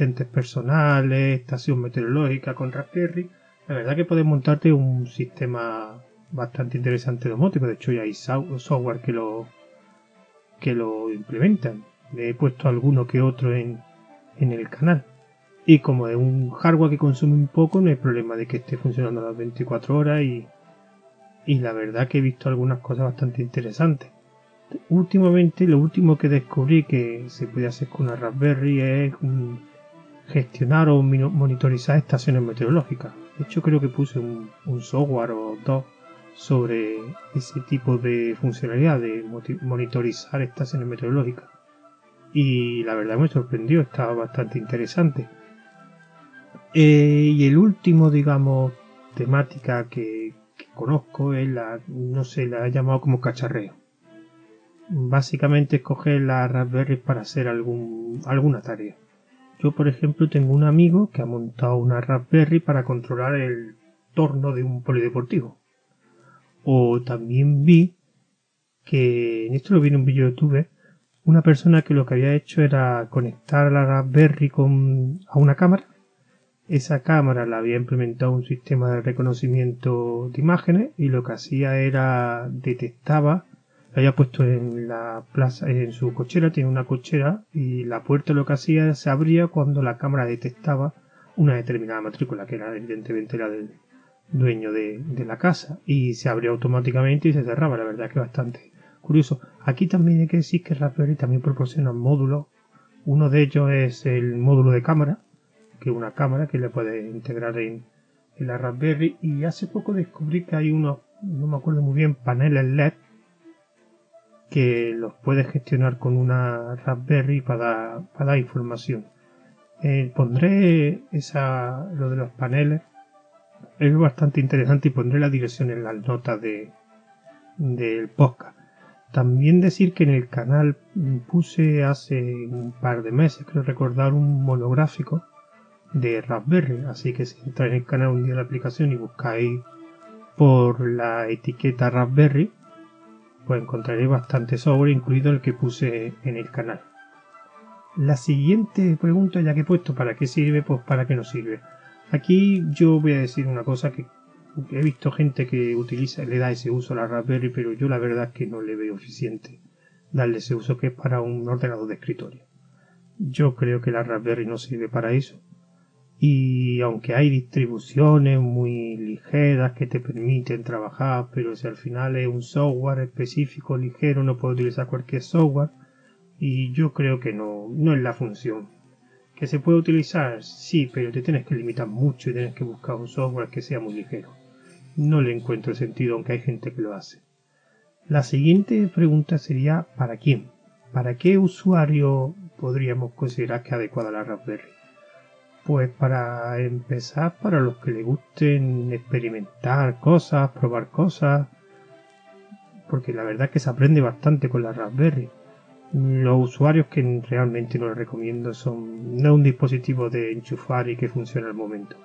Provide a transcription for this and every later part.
asistentes personales, estación meteorológica con Raspberry. La verdad que puedes montarte un sistema bastante interesante domótico. De hecho, ya hay software que lo que lo implementan. Le he puesto alguno que otro en, en el canal. Y como es un hardware que consume un poco, no hay problema de que esté funcionando a las 24 horas y, y la verdad que he visto algunas cosas bastante interesantes. Últimamente, lo último que descubrí que se puede hacer con una Raspberry es gestionar o monitorizar estaciones meteorológicas. De hecho, creo que puse un, software o dos sobre ese tipo de funcionalidad de monitorizar estaciones meteorológicas. Y la verdad me sorprendió, estaba bastante interesante. Eh, y el último, digamos, temática que, conozco es la, no sé, la he llamado como cacharreo. Básicamente escoger la Raspberry para hacer algún, alguna tarea. Yo, por ejemplo, tengo un amigo que ha montado una Raspberry para controlar el torno de un polideportivo. O también vi que, en esto lo vi en un vídeo de YouTube, una persona que lo que había hecho era conectar la Raspberry con, a una cámara esa cámara la había implementado un sistema de reconocimiento de imágenes y lo que hacía era detectaba, lo había puesto en la plaza, en su cochera, tiene una cochera y la puerta lo que hacía se abría cuando la cámara detectaba una determinada matrícula, que era evidentemente la del dueño de, de la casa, y se abría automáticamente y se cerraba, la verdad que bastante curioso. Aquí también hay que decir que Raspberry también proporciona módulos, uno de ellos es el módulo de cámara, que una cámara que le puede integrar en, la Raspberry. Y hace poco descubrí que hay unos, no me acuerdo muy bien, paneles LED que los puedes gestionar con una Raspberry para, para dar información. Eh, pondré esa, lo de los paneles, es bastante interesante y pondré la dirección en las notas de, del podcast. También decir que en el canal puse hace un par de meses, creo recordar, un monográfico de Raspberry. Así que si entráis en el canal un día de la aplicación y buscáis por la etiqueta Raspberry, pues encontraréis bastante software, incluido el que puse en el canal. La siguiente pregunta, ya que he puesto para qué sirve, pues para qué no sirve. Aquí yo voy a decir una cosa que he visto gente que utiliza, le da ese uso a la Raspberry, pero yo la verdad es que no le veo eficiente darle ese uso que es para un ordenador de escritorio. Yo creo que la Raspberry no sirve para eso y aunque hay distribuciones muy ligeras que te permiten trabajar, pero si al final es un software específico ligero no puedes utilizar cualquier software y yo creo que no, no es la función. Que se puede utilizar, sí, pero te tienes que limitar mucho y tienes que buscar un software que sea muy ligero. No le encuentro sentido, aunque hay gente que lo hace. La siguiente pregunta sería ¿para quién? ¿Para qué usuario podríamos considerar que adecuada la Raspberry? Pues para empezar, para los que les gusten experimentar cosas, probar cosas, porque la verdad es que se aprende bastante con la Raspberry. Los usuarios que realmente no les recomiendo son no un dispositivo de enchufar y que funcione al momento.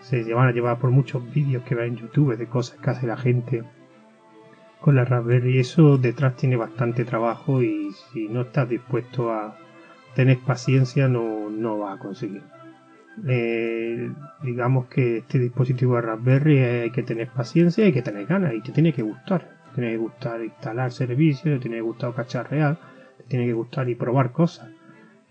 Se van a llevar por muchos vídeos que ven en YouTube de cosas que hace la gente con la Raspberry. Eso detrás tiene bastante trabajo y si no estás dispuesto a tener paciencia no, no vas a conseguir. Eh, digamos que este dispositivo de Raspberry hay que tener paciencia, hay que tener ganas y te tiene que gustar. Te tiene que gustar instalar servicios, te tiene que gustar cacharrear, te tiene que gustar y probar cosas.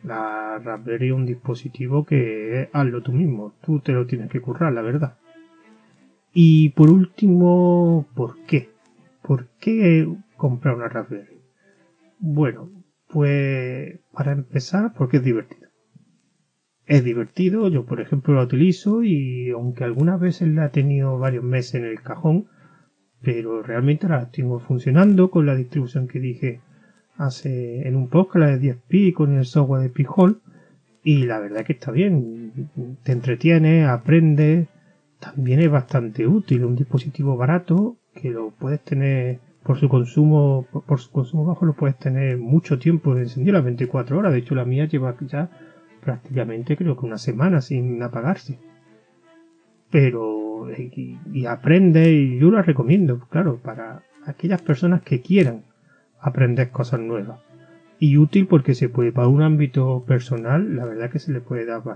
La Raspberry es un dispositivo que hazlo tú mismo, tú te lo tienes que currar, la verdad. Y por último, ¿por qué? ¿Por qué comprar una Raspberry? Bueno, pues para empezar, porque es divertido es divertido, yo por ejemplo la utilizo y aunque algunas veces la he tenido varios meses en el cajón, pero realmente la tengo funcionando con la distribución que dije hace en un podcast, la de 10pi con el software de Pijol y la verdad que está bien, te entretiene, aprende, también es bastante útil, un dispositivo barato que lo puedes tener por su consumo por su consumo bajo lo puedes tener mucho tiempo encendido las 24 horas, de hecho la mía lleva ya prácticamente creo que una semana sin apagarse. Pero, y, aprende, y yo lo recomiendo, claro, para aquellas personas que quieran aprender cosas nuevas. Y útil porque se puede, para un ámbito personal, la verdad que se le puede dar